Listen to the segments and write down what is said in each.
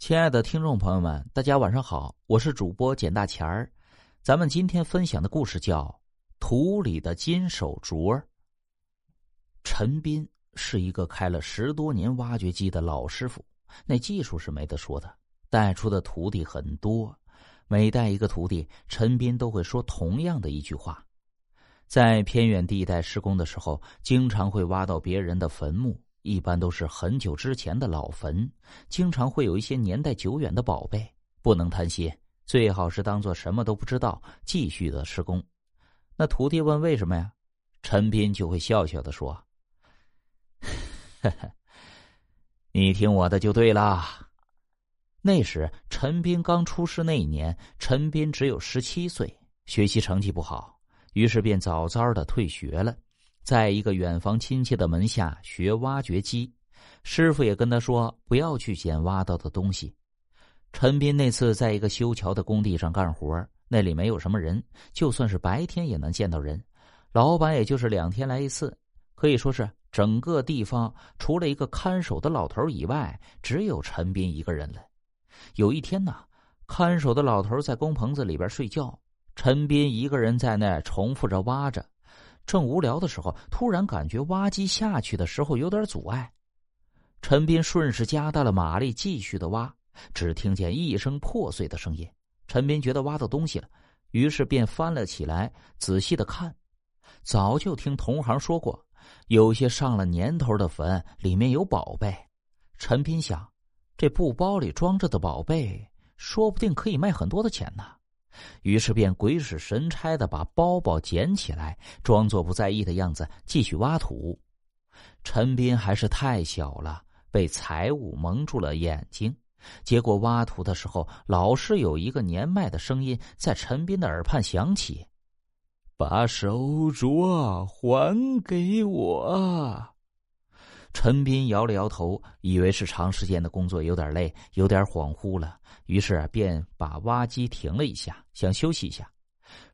亲爱的听众朋友们，大家晚上好，我是主播简大钱儿。咱们今天分享的故事叫《土里的金手镯》。陈斌是一个开了十多年挖掘机的老师傅，那技术是没得说的，带出的徒弟很多。每带一个徒弟，陈斌都会说同样的一句话：在偏远地带施工的时候，经常会挖到别人的坟墓。一般都是很久之前的老坟，经常会有一些年代久远的宝贝，不能贪心，最好是当做什么都不知道，继续的施工。那徒弟问为什么呀？陈斌就会笑笑的说：“ 你听我的就对了。”那时陈斌刚出师那一年，陈斌只有十七岁，学习成绩不好，于是便早早的退学了。在一个远房亲戚的门下学挖掘机，师傅也跟他说不要去捡挖到的东西。陈斌那次在一个修桥的工地上干活，那里没有什么人，就算是白天也能见到人。老板也就是两天来一次，可以说是整个地方除了一个看守的老头以外，只有陈斌一个人了。有一天呢，看守的老头在工棚子里边睡觉，陈斌一个人在那重复着挖着。正无聊的时候，突然感觉挖机下去的时候有点阻碍。陈斌顺势加大了马力，继续的挖。只听见一声破碎的声音，陈斌觉得挖到东西了，于是便翻了起来，仔细的看。早就听同行说过，有些上了年头的坟里面有宝贝。陈斌想，这布包里装着的宝贝，说不定可以卖很多的钱呢。于是便鬼使神差的把包包捡起来，装作不在意的样子，继续挖土。陈斌还是太小了，被财物蒙住了眼睛。结果挖土的时候，老是有一个年迈的声音在陈斌的耳畔响起：“把手镯还给我。”陈斌摇了摇头，以为是长时间的工作有点累，有点恍惚了，于是便把挖机停了一下，想休息一下。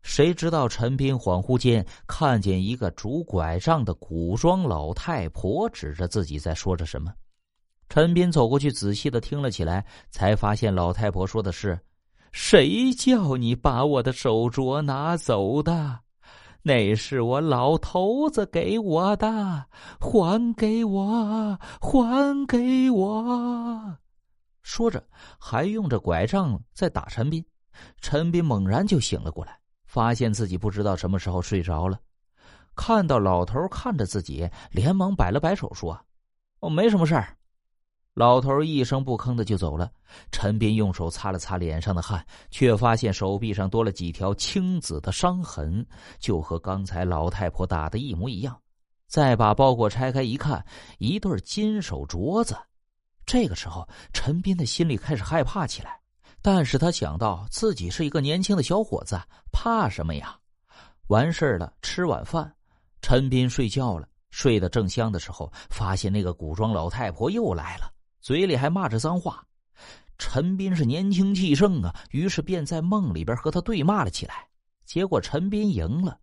谁知道陈斌恍惚间看见一个拄拐杖的古装老太婆指着自己在说着什么。陈斌走过去仔细的听了起来，才发现老太婆说的是：“谁叫你把我的手镯拿走的？”那是我老头子给我的，还给我，还给我！说着，还用着拐杖在打陈斌。陈斌猛然就醒了过来，发现自己不知道什么时候睡着了。看到老头看着自己，连忙摆了摆手说：“我没什么事儿。”老头一声不吭的就走了。陈斌用手擦了擦脸上的汗，却发现手臂上多了几条青紫的伤痕，就和刚才老太婆打的一模一样。再把包裹拆开一看，一对金手镯子。这个时候，陈斌的心里开始害怕起来。但是他想到自己是一个年轻的小伙子，怕什么呀？完事了，吃晚饭，陈斌睡觉了。睡得正香的时候，发现那个古装老太婆又来了。嘴里还骂着脏话，陈斌是年轻气盛啊，于是便在梦里边和他对骂了起来。结果陈斌赢了。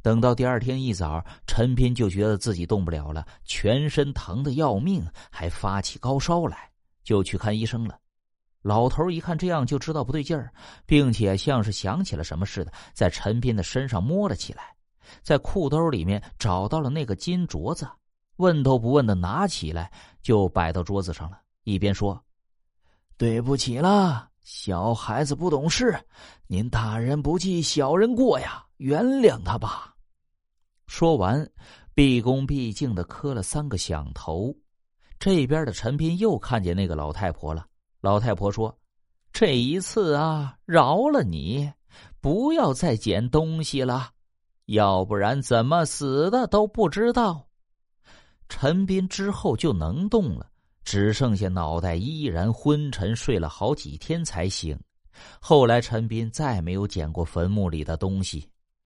等到第二天一早，陈斌就觉得自己动不了了，全身疼的要命，还发起高烧来，就去看医生了。老头一看这样，就知道不对劲儿，并且像是想起了什么似的，在陈斌的身上摸了起来，在裤兜里面找到了那个金镯子。问都不问的拿起来就摆到桌子上了，一边说：“对不起了，小孩子不懂事，您大人不计小人过呀，原谅他吧。”说完，毕恭毕敬的磕了三个响头。这边的陈斌又看见那个老太婆了。老太婆说：“这一次啊，饶了你，不要再捡东西了，要不然怎么死的都不知道。”陈斌之后就能动了，只剩下脑袋依然昏沉，睡了好几天才醒。后来陈斌再没有捡过坟墓里的东西。